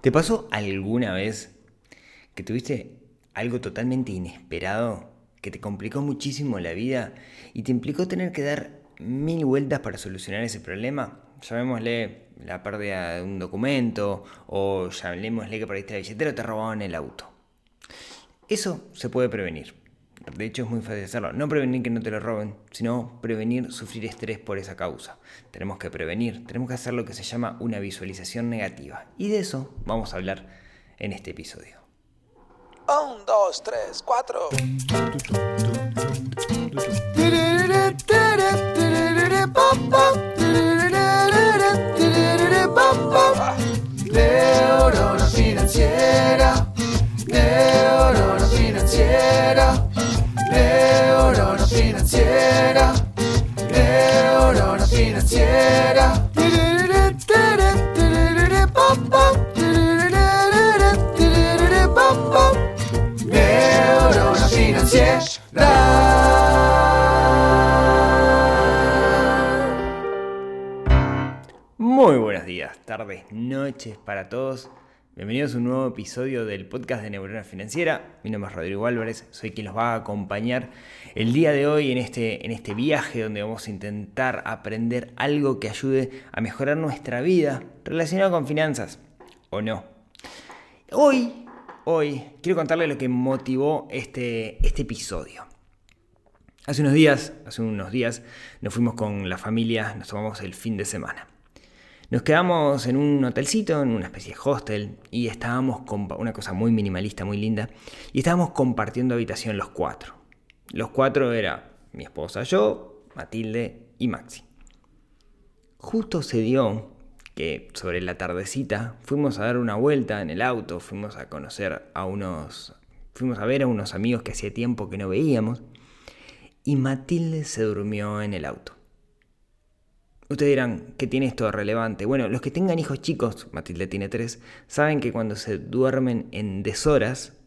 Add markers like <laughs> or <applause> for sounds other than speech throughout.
¿Te pasó alguna vez que tuviste algo totalmente inesperado que te complicó muchísimo la vida y te implicó tener que dar mil vueltas para solucionar ese problema? Llamémosle la pérdida de un documento o llamémosle que perdiste la billetera o te robaron el auto. Eso se puede prevenir. De hecho, es muy fácil hacerlo. No prevenir que no te lo roben, sino prevenir sufrir estrés por esa causa. Tenemos que prevenir, tenemos que hacer lo que se llama una visualización negativa. Y de eso vamos a hablar en este episodio. Un, dos, tres, cuatro. Neurona financiera, neurona financiera, financiera, neurona. Muy buenos días, tardes, noches para todos. Bienvenidos a un nuevo episodio del podcast de Neurona Financiera. Mi nombre es Rodrigo Álvarez, soy quien los va a acompañar el día de hoy en este, en este viaje donde vamos a intentar aprender algo que ayude a mejorar nuestra vida relacionado con finanzas, o no. Hoy, hoy, quiero contarles lo que motivó este, este episodio. Hace unos días, hace unos días, nos fuimos con la familia, nos tomamos el fin de semana. Nos quedamos en un hotelcito, en una especie de hostel, y estábamos con una cosa muy minimalista, muy linda, y estábamos compartiendo habitación los cuatro. Los cuatro era mi esposa, yo, Matilde y Maxi. Justo se dio que sobre la tardecita fuimos a dar una vuelta en el auto, fuimos a conocer a unos, fuimos a ver a unos amigos que hacía tiempo que no veíamos, y Matilde se durmió en el auto. Ustedes dirán, ¿qué tiene esto de relevante? Bueno, los que tengan hijos chicos, Matilde tiene tres, saben que cuando se duermen en deshoras,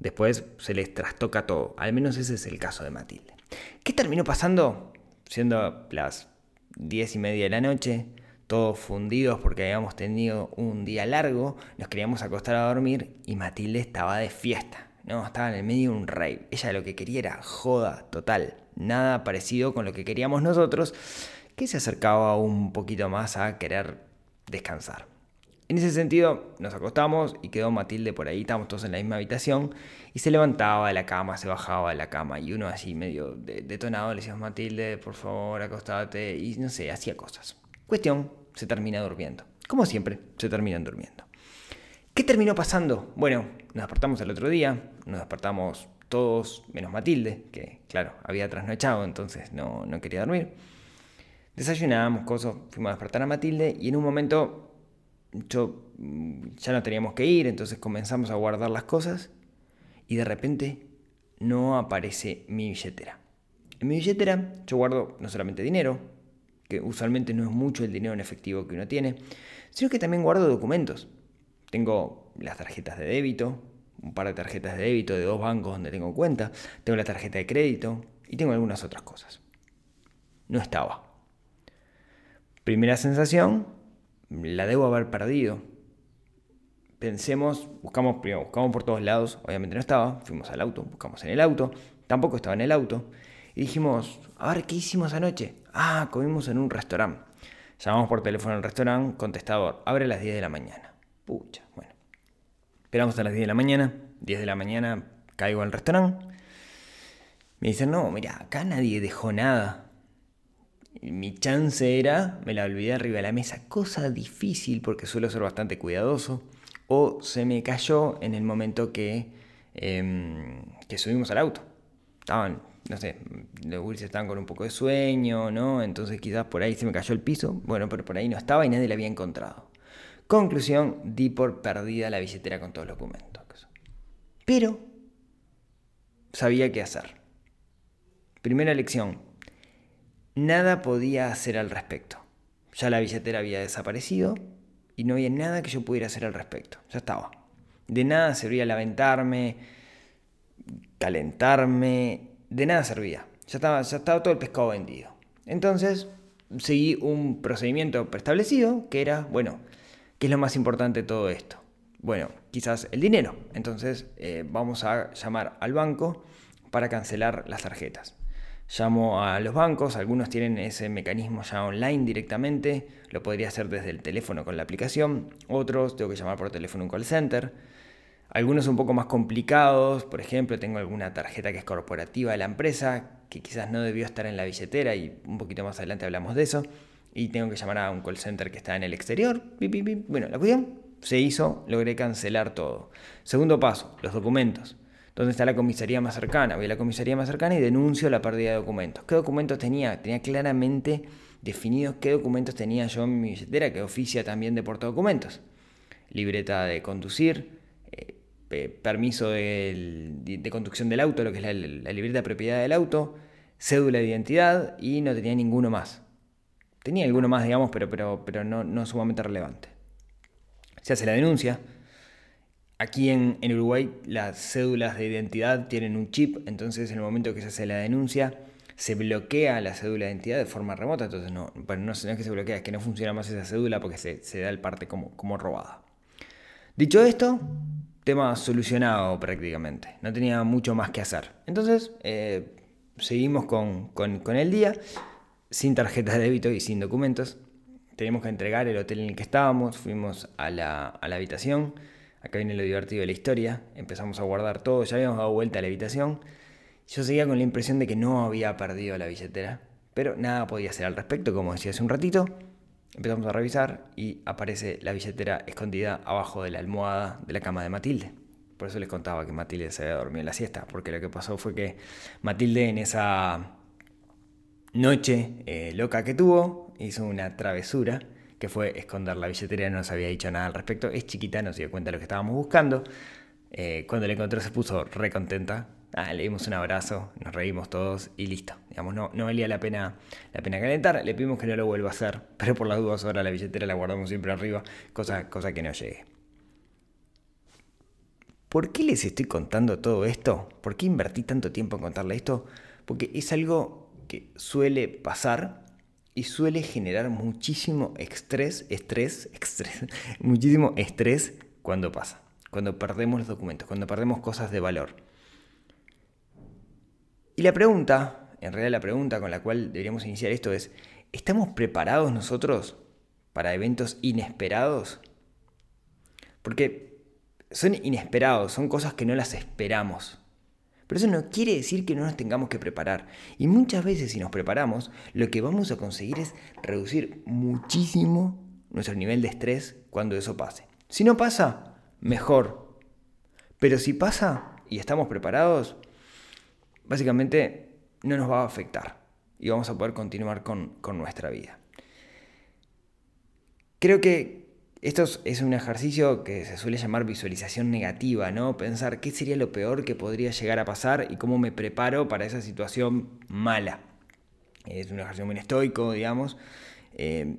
después se les trastoca todo. Al menos ese es el caso de Matilde. ¿Qué terminó pasando? Siendo las diez y media de la noche, todos fundidos porque habíamos tenido un día largo, nos queríamos acostar a dormir y Matilde estaba de fiesta. No, estaba en el medio de un rave. Ella lo que quería era joda total. Nada parecido con lo que queríamos nosotros que se acercaba un poquito más a querer descansar. En ese sentido, nos acostamos y quedó Matilde por ahí, estábamos todos en la misma habitación, y se levantaba de la cama, se bajaba de la cama, y uno así medio detonado le decíamos, Matilde, por favor, acostate, y no sé, hacía cosas. Cuestión, se termina durmiendo. Como siempre, se terminan durmiendo. ¿Qué terminó pasando? Bueno, nos despertamos el otro día, nos despertamos todos, menos Matilde, que claro, había trasnochado, entonces no, no quería dormir. Desayunábamos, cosas, fuimos a despertar a Matilde y en un momento yo mm, ya no teníamos que ir, entonces comenzamos a guardar las cosas y de repente no aparece mi billetera. En mi billetera yo guardo no solamente dinero, que usualmente no es mucho el dinero en efectivo que uno tiene, sino que también guardo documentos. Tengo las tarjetas de débito, un par de tarjetas de débito de dos bancos donde tengo cuenta, tengo la tarjeta de crédito y tengo algunas otras cosas. No estaba. Primera sensación, la debo haber perdido. Pensemos, buscamos primero, buscamos por todos lados, obviamente no estaba, fuimos al auto, buscamos en el auto, tampoco estaba en el auto, y dijimos, a ver, ¿qué hicimos anoche? Ah, comimos en un restaurante. Llamamos por teléfono al restaurante, contestador, abre a las 10 de la mañana. Pucha, bueno. Esperamos a las 10 de la mañana, 10 de la mañana caigo al restaurante. Me dicen, no, mira, acá nadie dejó nada mi chance era, me la olvidé arriba de la mesa, cosa difícil porque suelo ser bastante cuidadoso, o se me cayó en el momento que, em, que subimos al auto. Estaban, no sé, los Wills estaban con un poco de sueño, ¿no? Entonces quizás por ahí se me cayó el piso, bueno, pero por ahí no estaba y nadie la había encontrado. Conclusión, di por perdida la billetera con todos los documentos. Pero sabía qué hacer. Primera lección, Nada podía hacer al respecto. Ya la billetera había desaparecido y no había nada que yo pudiera hacer al respecto. Ya estaba. De nada servía lamentarme, calentarme, de nada servía. Ya estaba, ya estaba todo el pescado vendido. Entonces seguí un procedimiento preestablecido que era, bueno, ¿qué es lo más importante de todo esto? Bueno, quizás el dinero. Entonces eh, vamos a llamar al banco para cancelar las tarjetas. Llamo a los bancos, algunos tienen ese mecanismo ya online directamente, lo podría hacer desde el teléfono con la aplicación, otros tengo que llamar por teléfono un call center. Algunos un poco más complicados, por ejemplo, tengo alguna tarjeta que es corporativa de la empresa, que quizás no debió estar en la billetera y un poquito más adelante hablamos de eso, y tengo que llamar a un call center que está en el exterior. Bueno, la cuestión se hizo, logré cancelar todo. Segundo paso, los documentos. ¿Dónde está la comisaría más cercana? Voy a la comisaría más cercana y denuncio la pérdida de documentos. ¿Qué documentos tenía? Tenía claramente definido qué documentos tenía yo en mi billetera, que oficia también de portadocumentos. Libreta de conducir, eh, permiso de, conducción del auto, lo que es la, libreta de propiedad del auto, cédula de identidad y no tenía ninguno más. Tenía alguno más, digamos, pero, pero, pero no, no sumamente relevante. Se hace la denuncia, Aquí en, Uruguay las cédulas de identidad tienen un chip, entonces en el momento que se hace la denuncia se bloquea la cédula de identidad de forma remota, entonces no, bueno, no, es que se bloquea, es que no funciona más esa cédula porque se, da el parte como, como robada. Dicho esto, tema solucionado prácticamente, no tenía mucho más que hacer. Entonces eh, seguimos con, el día, sin tarjeta de débito y sin documentos. Tenemos que entregar el hotel en el que estábamos, fuimos a la, a la habitación Acá viene lo divertido de la historia. Empezamos a guardar todo, ya habíamos dado vuelta a la habitación. Yo seguía con la impresión de que no había perdido la billetera, pero nada podía hacer al respecto, como decía hace un ratito. Empezamos a revisar y aparece la billetera escondida abajo de la almohada de la cama de Matilde. Por eso les contaba que Matilde se había dormido en la siesta, porque lo que pasó fue que Matilde en esa noche eh, loca que tuvo hizo una travesura que fue esconder la billetera, no nos había dicho nada al respecto. Es chiquita, no se dio cuenta de lo que estábamos buscando. Eh, cuando la encontró se puso re contenta. Ah, le dimos un abrazo, nos reímos todos y listo. Digamos, no, no valía la pena, la pena calentar. Le pedimos que no lo vuelva a hacer, <laughs> pero por las dudas ahora la billetera la guardamos siempre arriba, cosa, cosa que no llegue. ¿Por qué les estoy contando todo esto? ¿Por qué invertí tanto tiempo en contarle esto? Porque es algo que suele pasar y suele generar muchísimo estrés, estrés, estrés, <laughs> muchísimo estrés cuando pasa, cuando perdemos los documentos, cuando perdemos cosas de valor. Y la pregunta, en realidad la pregunta con la cual deberíamos iniciar esto es, ¿estamos preparados nosotros para eventos inesperados? Porque son inesperados, son cosas que no las esperamos. Pero eso no quiere decir que no nos tengamos que preparar. Y muchas veces si nos preparamos, lo que vamos a conseguir es reducir muchísimo nuestro nivel de estrés cuando eso pase. Si no pasa, mejor. Pero si pasa y estamos preparados, básicamente no nos va a afectar y vamos a poder continuar con, con nuestra vida. Creo que esto es un ejercicio que se suele llamar visualización negativa, ¿no? Pensar qué sería lo peor que podría llegar a pasar y cómo me preparo para esa situación mala. Es un ejercicio muy estoico, digamos. Eh,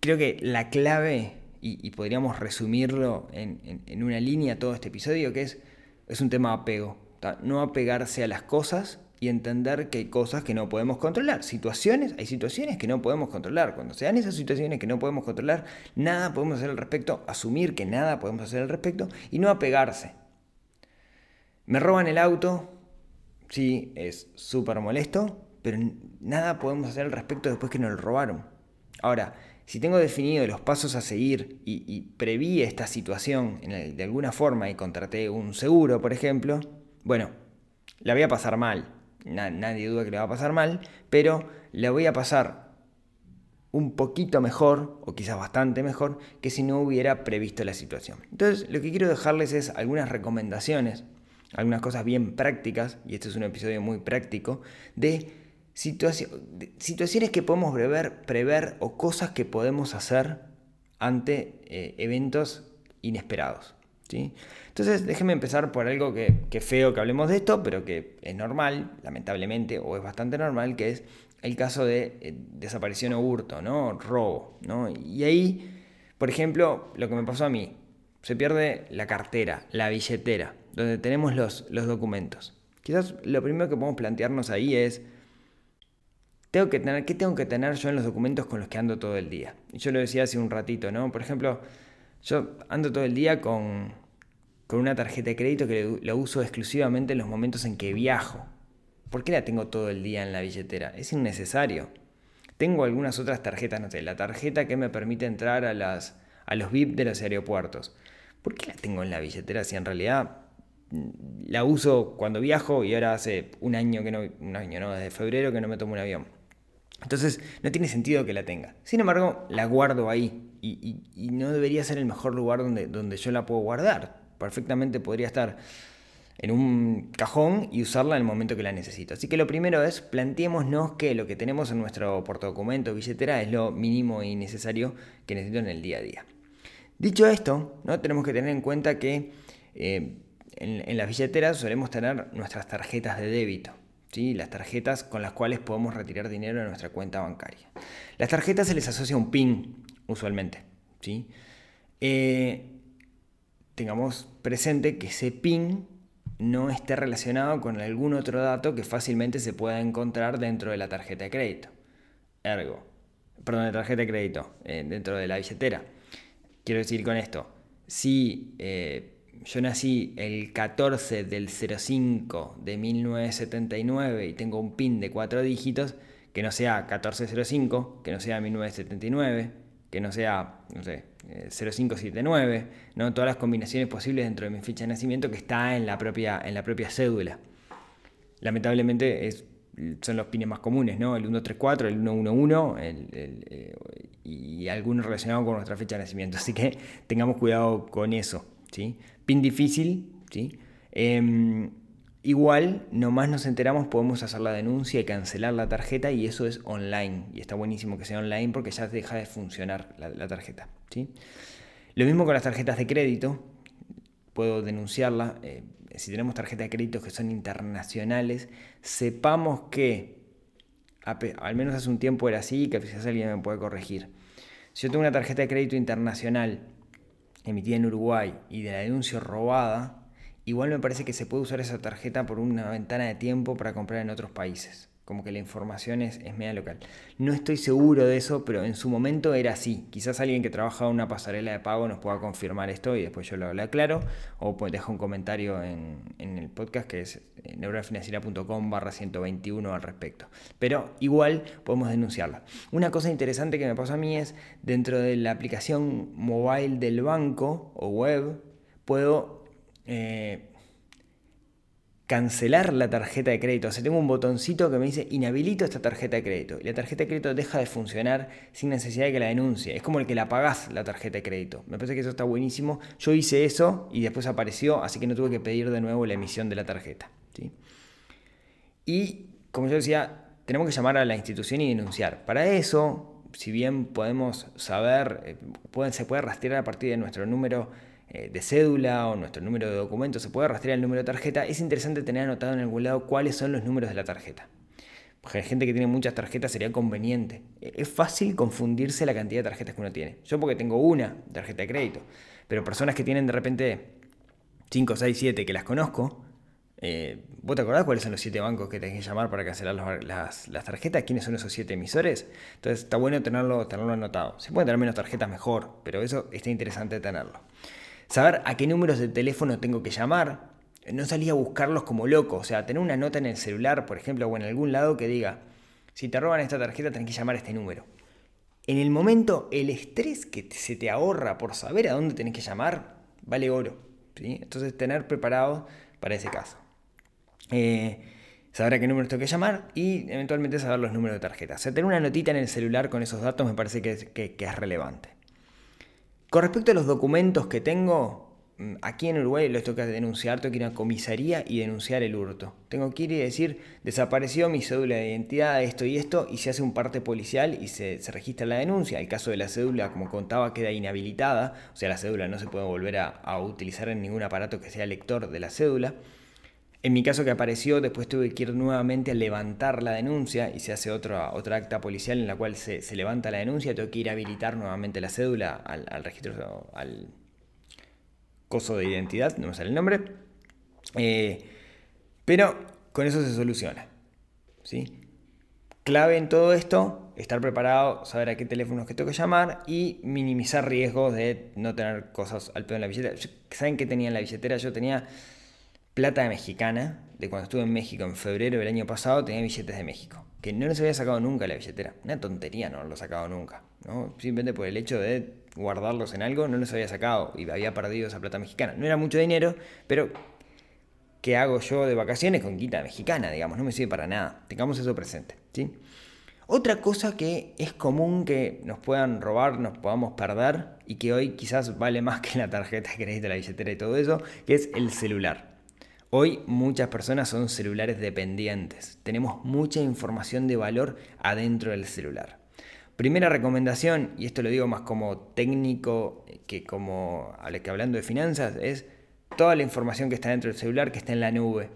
creo que la clave, y, podríamos resumirlo en, una línea todo este episodio, que es, es un tema apego. No apegarse a las cosas y entender que hay cosas que no podemos controlar. Situaciones, hay situaciones que no podemos controlar. Cuando se dan esas situaciones que no podemos controlar, nada podemos hacer al respecto, asumir que nada podemos hacer al respecto y no apegarse. Me roban el auto, sí, es súper molesto, pero nada podemos hacer al respecto después que nos lo robaron. Ahora, si tengo definido los pasos a seguir y, preví esta situación de alguna forma y contraté un seguro, por ejemplo, bueno, la voy a pasar mal, nadie duda que le va a pasar mal, pero le voy a pasar un poquito mejor, o quizás bastante mejor, que si no hubiera previsto la situación. Entonces, lo que quiero dejarles es algunas recomendaciones, algunas cosas bien prácticas, y este es un episodio muy práctico, de, situaciones que podemos prever, prever, o cosas que podemos hacer ante eh, eventos inesperados. Entonces, déjenme empezar por algo que, que, feo que hablemos de esto, pero que es normal, lamentablemente, o es bastante normal, que es el caso de eh, desaparición o hurto, ¿no? Robo, ¿no? Y ahí, por ejemplo, lo que me pasó a mí, se pierde la cartera, la billetera, donde tenemos los, los documentos. Quizás lo primero que podemos plantearnos ahí es, tengo que tener, ¿qué tengo que tener yo en los documentos con los que ando todo el día? Y yo lo decía hace un ratito, ¿no? Por ejemplo, Yo ando todo el día con, con una tarjeta de crédito que la uso exclusivamente en los momentos en que viajo. ¿Por qué la tengo todo el día en la billetera? Es innecesario. Tengo algunas otras tarjetas, no sé, la tarjeta que me permite entrar a, las, a los VIP de los aeropuertos. ¿Por qué la tengo en la billetera si en realidad mm, la uso cuando viajo y ahora hace un año que no, un año no, desde febrero que no me tomo un avión? Entonces no tiene sentido que la tenga. Sin embargo, la guardo ahí y, y no debería ser el mejor lugar donde, donde yo la puedo guardar. Perfectamente podría estar en un cajón y usarla en el momento que la necesito. Así que lo primero es planteémonos que lo que tenemos en nuestro portadocumento billetera es lo mínimo y necesario que necesito en el día a día. Dicho esto, ¿no? tenemos que tener en cuenta que eh, en, las billeteras solemos tener nuestras tarjetas de débito. Las tarjetas con las cuales podemos retirar dinero de nuestra cuenta bancaria. Las tarjetas se les asocia un PIN usualmente. ¿sí? Eh, tengamos presente que ese PIN no esté relacionado con algún otro dato que fácilmente se pueda encontrar dentro de la tarjeta de crédito. Ergo, perdón, de tarjeta de crédito, eh, dentro de la billetera. Quiero decir con esto, si eh, yo nací el 14 del 05 de 1979 y tengo un PIN de cuatro dígitos, que no sea 1405, que no sea 1979, que no sea, no sé, 0579, eh, ¿no? todas las combinaciones posibles dentro de mi ficha de nacimiento que está en la propia, en la propia cédula. Lamentablemente son los pines más comunes, ¿no? el 134, el 111 el, eh, y algunos relacionados con nuestra fecha de nacimiento. Así que tengamos cuidado con eso. ¿sí? Pin difícil, ¿sí? Em, Igual, nomás nos enteramos, podemos hacer la denuncia y cancelar la tarjeta y eso es online. Y está buenísimo que sea online porque ya deja de funcionar la, tarjeta. ¿sí? Lo mismo con las tarjetas de crédito. Puedo denunciarla. Eh, si tenemos tarjetas de crédito que son internacionales, sepamos que, al menos hace un tiempo era así, que quizás alguien me puede corregir. Si yo tengo una tarjeta de crédito internacional emitida en Uruguay y de la denuncia robada, Igual me parece que se puede usar esa tarjeta por una ventana de tiempo para comprar en otros países. Como que la información es, es media local. No estoy seguro de eso, pero en su momento era así. Quizás alguien que trabaja en una pasarela de pago nos pueda confirmar esto y después yo lo, aclaro. O pues dejo un comentario en, el podcast que es eh, neurofinanciera.com barra 121 al respecto. Pero igual podemos denunciarla. Una cosa interesante que me pasó a mí es dentro de la aplicación mobile del banco o web, puedo eh, cancelar la tarjeta de crédito. O sea, tengo un botoncito que me dice inhabilito esta tarjeta de crédito. Y la tarjeta de crédito deja de funcionar sin necesidad de que la denuncie. Es como el que la pagás la tarjeta de crédito. Me parece que eso está buenísimo. Yo hice eso y después apareció, así que no tuve que pedir de nuevo la emisión de la tarjeta. ¿sí? Y como yo decía, tenemos que llamar a la institución y denunciar. Para eso, si bien podemos saber, eh, se puede rastrear a partir de nuestro número de cédula o nuestro número de documento, se puede rastrear el número de tarjeta, es interesante tener anotado en algún lado cuáles son los números de la tarjeta. Porque hay gente que tiene muchas tarjetas sería conveniente. E-, es fácil confundirse la cantidad de tarjetas que uno tiene. Yo porque tengo una tarjeta de crédito, pero personas que tienen de repente 5, 6, 7 que las conozco, eh, ¿Vos te acordás cuáles son los siete bancos que tenés que llamar para cancelar las, las, tarjetas? ¿Quiénes son esos siete emisores? Entonces está bueno tenerlo, tenerlo anotado. Se pueden tener menos tarjetas mejor, pero eso está interesante tenerlo saber a qué números de teléfono tengo que llamar, no salía a buscarlos como loco, o sea, tener una nota en el celular, por ejemplo, o en algún lado que diga, si te roban esta tarjeta tenés que llamar a este número. En el momento, el estrés que se te ahorra por saber a dónde tenés que llamar, vale oro. ¿sí? Entonces, tener preparado para ese caso. Eh, saber a qué número tengo que llamar y eventualmente saber los números de tarjeta. O sea, tener una notita en el celular con esos datos me parece que es relevante. Con respecto a los documentos que tengo, mm, aquí en Uruguay tengo que denunciar, tengo que ir a comisaría y denunciar el hurto. Tengo que ir y decir, desapareció mi cédula de identidad, esto y esto, y se hace un parte policial y se, registra la denuncia. El caso de la cédula, como contaba, queda inhabilitada, o sea, la cédula no se puede volver a utilizar en ningún aparato que sea lector de la cédula. En mi caso que apareció, después tuve que ir nuevamente a levantar la denuncia y se hace otra, otra acta policial en la cual se, levanta la denuncia, tengo que ir a habilitar nuevamente la cédula al, registro, al coso de identidad, no me sale el nombre. Eh, pero con eso se soluciona. ¿sí? Clave en todo esto, estar preparado, saber a qué teléfonos que tengo que llamar y minimizar riesgos de no tener cosas al pedo en la billetera. ¿Saben qué tenía en la billetera? Yo tenía plata mexicana, de cuando estuve en México en febrero del año pasado, tenía billetes de México, que no los había sacado nunca la billetera. Una tontería no los sacado nunca, ¿no? Simplemente por el hecho de guardarlos en algo, no los había sacado y había perdido esa plata mexicana. No era mucho dinero, pero ¿qué hago yo de vacaciones con quita mexicana? Digamos, no me sirve para nada. Tengamos eso presente, ¿sí? Otra cosa que es común que nos puedan robar, nos podamos perder y que hoy quizás vale más que la tarjeta de crédito, la billetera y todo eso, que es el celular. Hoy muchas personas son celulares dependientes. Tenemos mucha información de valor adentro del celular. Primera recomendación, y esto lo digo más como técnico que como que hablando de finanzas, es toda la información que está dentro del celular que está en la nube.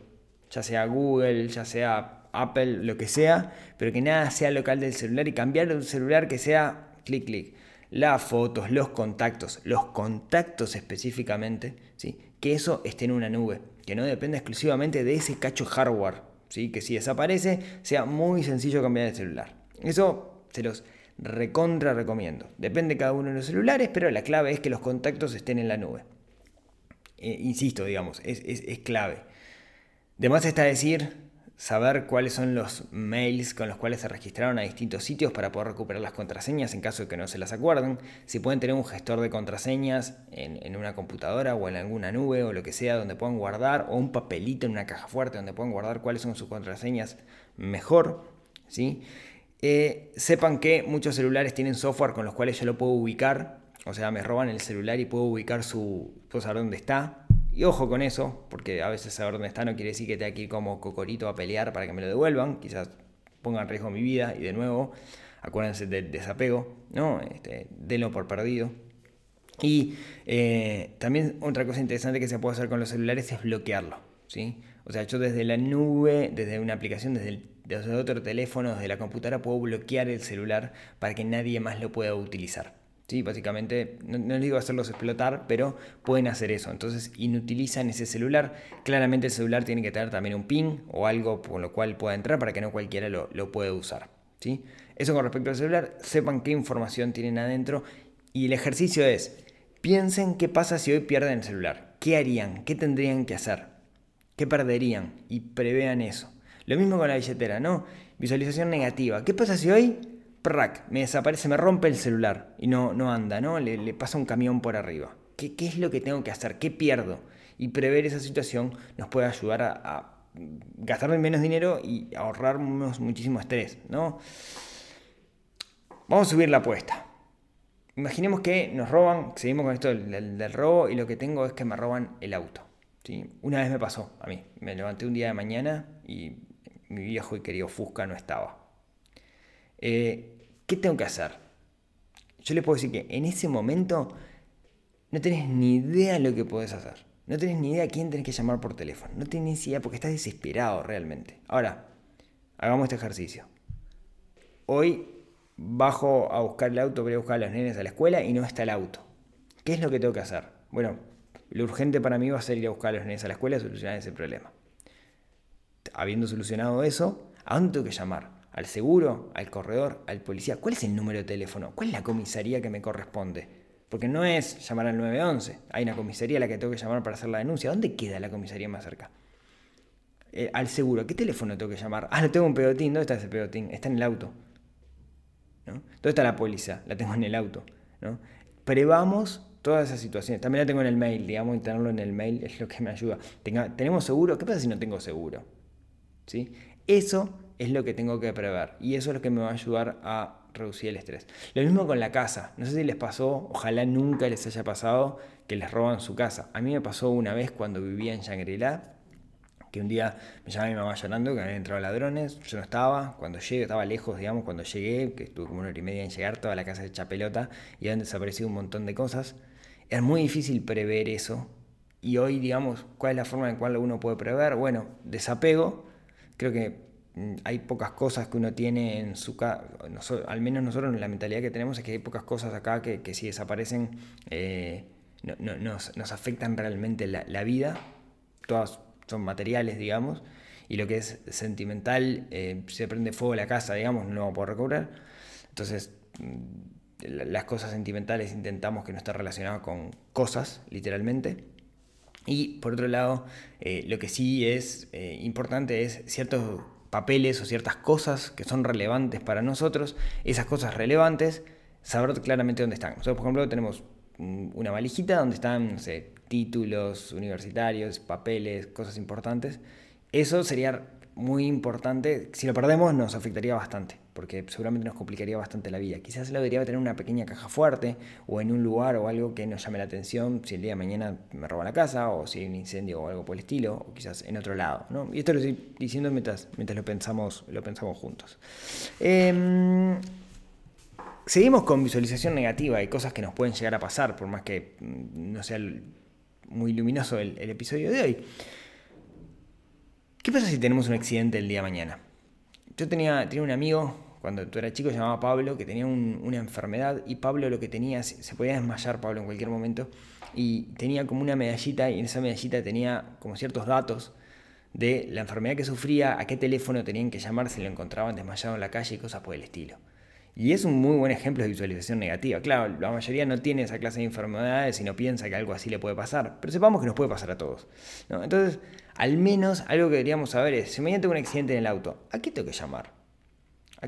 Ya sea Google, ya sea Apple, lo que sea, pero que nada sea local del celular y cambiar el celular que sea clic, clic. Las fotos, los contactos, los contactos específicamente, ¿sí? que eso esté en una nube, que no dependa exclusivamente de ese cacho hardware, ¿sí? que si desaparece sea muy sencillo cambiar el celular. Eso se los recontra recomiendo. Depende de cada uno de los celulares, pero la clave es que los contactos estén en la nube. Eh, insisto, digamos, es, es, es clave. Además está decir saber cuáles son los mails con los cuales se registraron a distintos sitios para poder recuperar las contraseñas en caso de que no se las acuerden, si pueden tener un gestor de contraseñas en, una computadora o en alguna nube o lo que sea donde puedan guardar, o un papelito en una caja fuerte donde puedan guardar cuáles son sus contraseñas mejor, ¿sí? Eh, sepan que muchos celulares tienen software con los cuales yo lo puedo ubicar, o sea, me roban el celular y puedo ubicar su, puedo saber dónde está, y ojo con eso, porque a veces saber dónde está no quiere decir que tenga que ir como cocorito a pelear para que me lo devuelvan. Quizás ponga en riesgo mi vida y de nuevo, acuérdense del desapego, ¿no? Este, denlo por perdido. Y eh, también otra cosa interesante que se puede hacer con los celulares es bloquearlo, ¿sí? O sea, yo desde la nube, desde una aplicación, desde, desde otro teléfono, desde la computadora, puedo bloquear el celular para que nadie más lo pueda utilizar. ¿Sí? Básicamente, no, les digo hacerlos explotar, pero pueden hacer eso. Entonces, inutilizan ese celular. Claramente el celular tiene que tener también un PIN o algo por lo cual pueda entrar para que no cualquiera lo, lo pueda usar. ¿sí? Eso con respecto al celular, sepan qué información tienen adentro. Y el ejercicio es, piensen qué pasa si hoy pierden el celular. ¿Qué harían? ¿Qué tendrían que hacer? ¿Qué perderían? Y prevean eso. Lo mismo con la billetera, ¿no? Visualización negativa. ¿Qué pasa si hoy me desaparece, me rompe el celular y no, no anda, ¿no? Le, pasa un camión por arriba. ¿Qué, es lo que tengo que hacer? ¿Qué pierdo? Y prever esa situación nos puede ayudar a, a gastar menos dinero y ahorrarnos muchísimo estrés, ¿no? Vamos a subir la apuesta. Imaginemos que nos roban, seguimos con esto del, robo y lo que tengo es que me roban el auto. ¿sí? Una vez me pasó a mí. Me levanté un día de mañana y mi viejo y querido Fusca no estaba. Eh, ¿Qué tengo que hacer? Yo les puedo decir que en ese momento no tenés ni idea de lo que podés hacer. No tenés ni idea a quién tenés que llamar por teléfono. No tenés idea porque estás desesperado realmente. Ahora, hagamos este ejercicio. Hoy bajo a buscar el auto, voy a buscar a los nenes a la escuela y no está el auto. ¿Qué es lo que tengo que hacer? Bueno, lo urgente para mí va a ser ir a buscar a los nenes a la escuela y solucionar ese problema. Habiendo solucionado eso, ¿a dónde tengo que llamar? Al seguro, al corredor, al policía. ¿Cuál es el número de teléfono? ¿Cuál es la comisaría que me corresponde? Porque no es llamar al 911. Hay una comisaría a la que tengo que llamar para hacer la denuncia. ¿Dónde queda la comisaría más cerca? Eh, al seguro, ¿qué teléfono tengo que llamar? Ah, no tengo un pedotín. ¿Dónde está ese pedotín? Está en el auto. ¿Dónde está la póliza? La tengo en el auto. ¿no? Prevamos todas esas situaciones. También la tengo en el mail, digamos, y tenerlo en el mail es lo que me ayuda. ¿Tenemos seguro? ¿Qué pasa si no tengo seguro? ¿Sí? Eso es lo que tengo que prever y eso es lo que me va a ayudar a reducir el estrés. Lo mismo con la casa. No sé si les pasó, ojalá nunca les haya pasado que les roban su casa. A mí me pasó una vez cuando vivía en Shangri-La, que un día me llamaba mi mamá llorando que habían entrado ladrones, yo no estaba, cuando llegué, estaba lejos, digamos, cuando llegué, que estuve como una hora y media en llegar, toda la casa hecha pelota y habían desaparecido un montón de cosas. Era muy difícil prever eso y hoy, digamos, ¿cuál es la forma en la cual uno puede prever? Bueno, desapego, creo que hay pocas cosas que uno tiene en su casa, al menos nosotros la mentalidad que tenemos es que hay pocas cosas acá que, si desaparecen eh, nos, afectan realmente la, vida, todas son materiales, digamos, y lo que es sentimental, eh, se prende fuego la casa, digamos, no lo puedo recobrar. Entonces, mm, las cosas sentimentales intentamos que no estén relacionadas con cosas, literalmente. Y por otro lado, eh, lo que sí es eh, importante es ciertos papeles o ciertas cosas que son relevantes para nosotros, esas cosas relevantes, saber claramente dónde están. Nosotros, por ejemplo, tenemos una valijita donde están títulos universitarios, papeles, cosas importantes. Eso sería muy importante. Si lo perdemos nos afectaría bastante, porque seguramente nos complicaría bastante la vida. Quizás lo debería tener una pequeña caja fuerte o en un lugar o algo que nos llame la atención si el día de mañana me roban la casa o si hay un incendio o algo por el estilo, o quizás en otro lado. Y esto lo estoy diciendo mientras, mientras lo, pensamos, lo pensamos juntos. Em, seguimos con visualización negativa y cosas que nos pueden llegar a pasar, por más que mm, no sea muy luminoso el, episodio de hoy. ¿Qué pasa si tenemos un accidente el día de mañana? Yo tenía, tenía un amigo, cuando tú eras chico, se llamaba Pablo, que tenía una enfermedad y Pablo lo que tenía, se podía desmayar Pablo en cualquier momento, y tenía como una medallita y en esa medallita tenía como ciertos datos de la enfermedad que sufría, a qué teléfono tenían que llamar si lo encontraban desmayado en la calle y cosas por el estilo. Y es un muy buen ejemplo de visualización negativa. Claro, la mayoría no tiene esa clase de enfermedades y no piensa que algo así le puede pasar, pero sepamos que nos puede pasar a todos. Entonces, al menos algo que deberíamos saber es, si mañana tengo un accidente en el auto, ¿a qué tengo que llamar?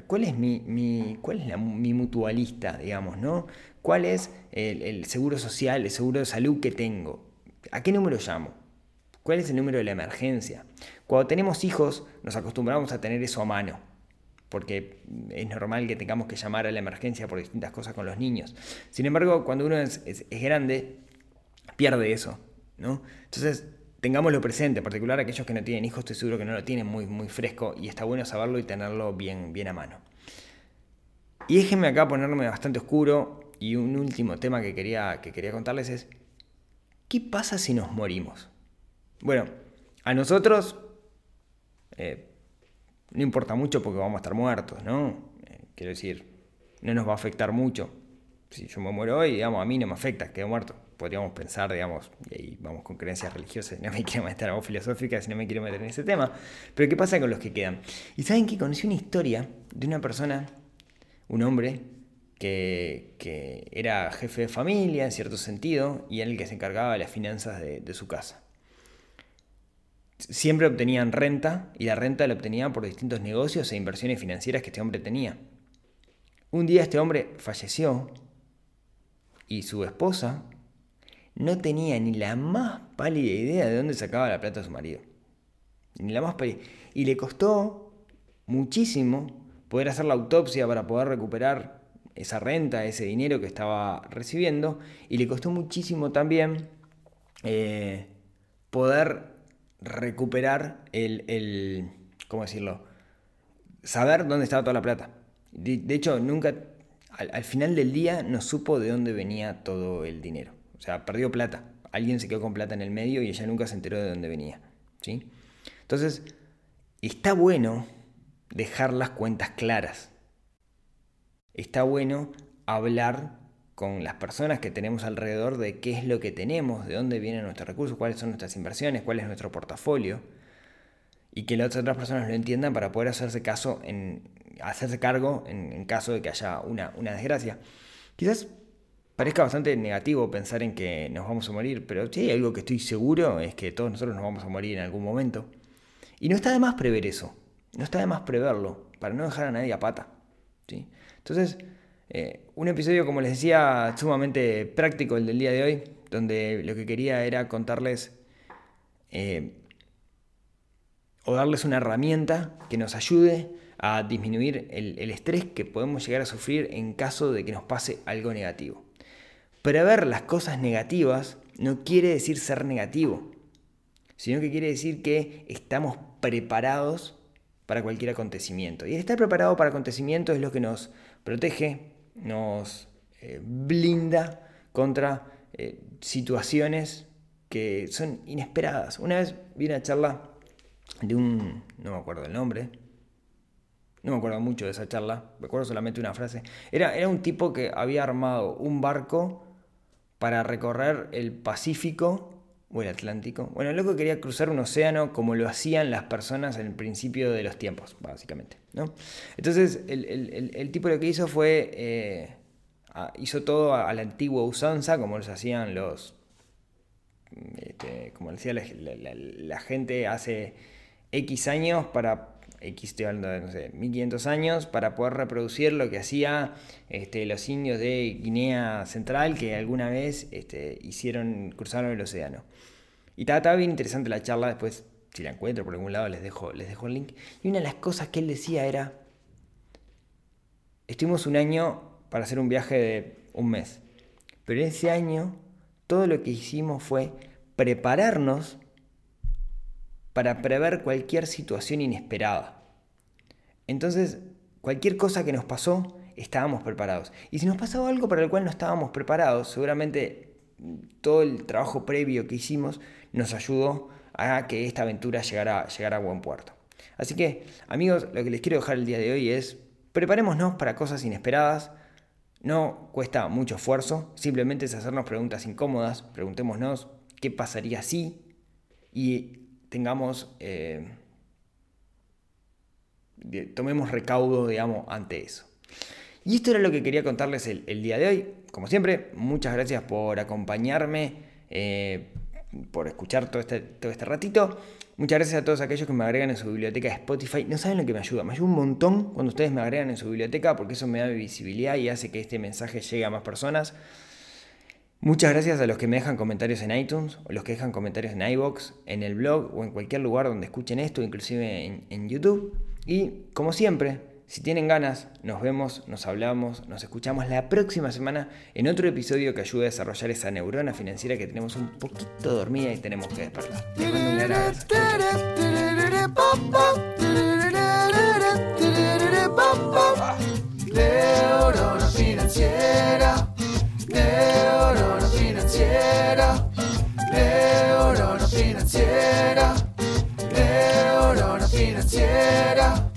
¿Cuál es mi, mutualista, digamos, no? ¿Cuál es el seguro social, el seguro de salud que tengo? ¿A qué número llamo? ¿Cuál es el número de la emergencia? Cuando tenemos hijos, nos acostumbramos a tener eso a mano porque es normal que tengamos que llamar a la emergencia por distintas cosas con los niños. Sin embargo, cuando uno es, grande, pierde eso, ¿no? Entonces, tengámoslo presente, en particular aquellos que no tienen hijos, estoy seguro que no lo tienen muy, muy fresco y está bueno saberlo y tenerlo bien, bien a mano. Y déjenme acá ponerme bastante oscuro y un último tema que quería, que quería contarles es, ¿qué pasa si nos morimos? Bueno, a nosotros, eh, no importa mucho porque vamos a estar muertos, ¿no? Eh, quiero decir, no nos va a afectar mucho. Si yo me muero hoy, digamos, a mí no me afecta, quedo muerto. Podríamos pensar, digamos, y ahí vamos con creencias religiosas, no me <laughs> quiero meter a filosóficas, no me quiero meter en ese tema. Pero ¿qué pasa con los que quedan? Y saben que conocí una historia de una persona, un hombre, que, que, era jefe de familia en cierto sentido y era el que se encargaba de las finanzas de su casa siempre obtenían renta y la renta la obtenían por distintos negocios e inversiones financieras que este hombre tenía. Un día este hombre falleció y su esposa no tenía ni la más pálida idea de dónde sacaba la plata de su marido. Ni la más pálida. Y le costó muchísimo poder hacer la autopsia para poder recuperar esa renta, ese dinero que estaba recibiendo. Y le costó muchísimo también eh, poder recuperar el, ¿cómo decirlo? Saber dónde estaba toda la plata. De, hecho, nunca, al, final del día no supo de dónde venía todo el dinero. O sea, perdió plata. Alguien se quedó con plata en el medio y ella nunca se enteró de dónde venía. ¿sí? Entonces, está bueno dejar las cuentas claras. Está bueno hablar con las personas que tenemos alrededor de qué es lo que tenemos, de dónde vienen nuestros recursos, cuáles son nuestras inversiones, cuál es nuestro portafolio, y que las otras personas lo entiendan para poder hacerse, caso en, hacerse cargo en, caso de que haya una, desgracia. Quizás parezca bastante negativo pensar en que nos vamos a morir, pero sí algo que estoy seguro es que todos nosotros nos vamos a morir en algún momento. Y no está de más prever eso, no está de más preverlo, para no dejar a nadie a pata. ¿sí? Entonces, eh, un episodio, como les decía, sumamente práctico el del día de hoy, donde lo que quería era contarles eh, o darles una herramienta que nos ayude a disminuir el, estrés que podemos llegar a sufrir en caso de que nos pase algo negativo. Prever las cosas negativas no quiere decir ser negativo, sino que quiere decir que estamos preparados para cualquier acontecimiento. Y estar preparado para acontecimientos es lo que nos protege nos eh, blinda contra eh, situaciones que son inesperadas. Una vez vi una charla de un, no me acuerdo el nombre, no me acuerdo mucho de esa charla, me acuerdo solamente una frase. Era, era un tipo que había armado un barco para recorrer el Pacífico o el Atlántico. Bueno, el loco quería cruzar un océano como lo hacían las personas en el principio de los tiempos, básicamente. ¿no? Entonces, el, tipo lo que hizo fue, eh, hizo todo a, la antigua usanza, como los hacían los, este, como decía la, gente hace X años para X estoy hablando de, no sé, 1500 años, para poder reproducir lo que hacía este, los indios de Guinea Central que alguna vez este, hicieron, cruzaron el océano. Y estaba, bien interesante la charla, después si la encuentro por algún lado les dejo, les dejo el link. Y una de las cosas que él decía era, estuvimos un año para hacer un viaje de un mes, pero ese año todo lo que hicimos fue prepararnos para prever cualquier situación inesperada. Entonces, cualquier cosa que nos pasó, estábamos preparados. Y si nos pasaba algo para el cual no estábamos preparados, seguramente todo el trabajo previo que hicimos nos ayudó a que esta aventura llegara, llegara a buen puerto. Así que, amigos, lo que les quiero dejar el día de hoy es, preparémonos para cosas inesperadas. No cuesta mucho esfuerzo, simplemente es hacernos preguntas incómodas, preguntémonos qué pasaría si y tengamos, eh, tomemos recaudo, digamos, ante eso. Y esto era lo que quería contarles el, día de hoy. Como siempre, muchas gracias por acompañarme, eh, por escuchar todo este, todo este ratito. Muchas gracias a todos aquellos que me agregan en su biblioteca de Spotify. No saben lo que me ayuda. Me ayuda un montón cuando ustedes me agregan en su biblioteca porque eso me da visibilidad y hace que este mensaje llegue a más personas. Muchas gracias a los que me dejan comentarios en iTunes, o los que dejan comentarios en iBox, en el blog o en cualquier lugar donde escuchen esto, inclusive en, YouTube. Y como siempre, si tienen ganas, nos vemos, nos hablamos, nos escuchamos la próxima semana en otro episodio que ayude a desarrollar esa neurona financiera que tenemos un poquito dormida y tenemos que despertar. Financiera, neurona financiera.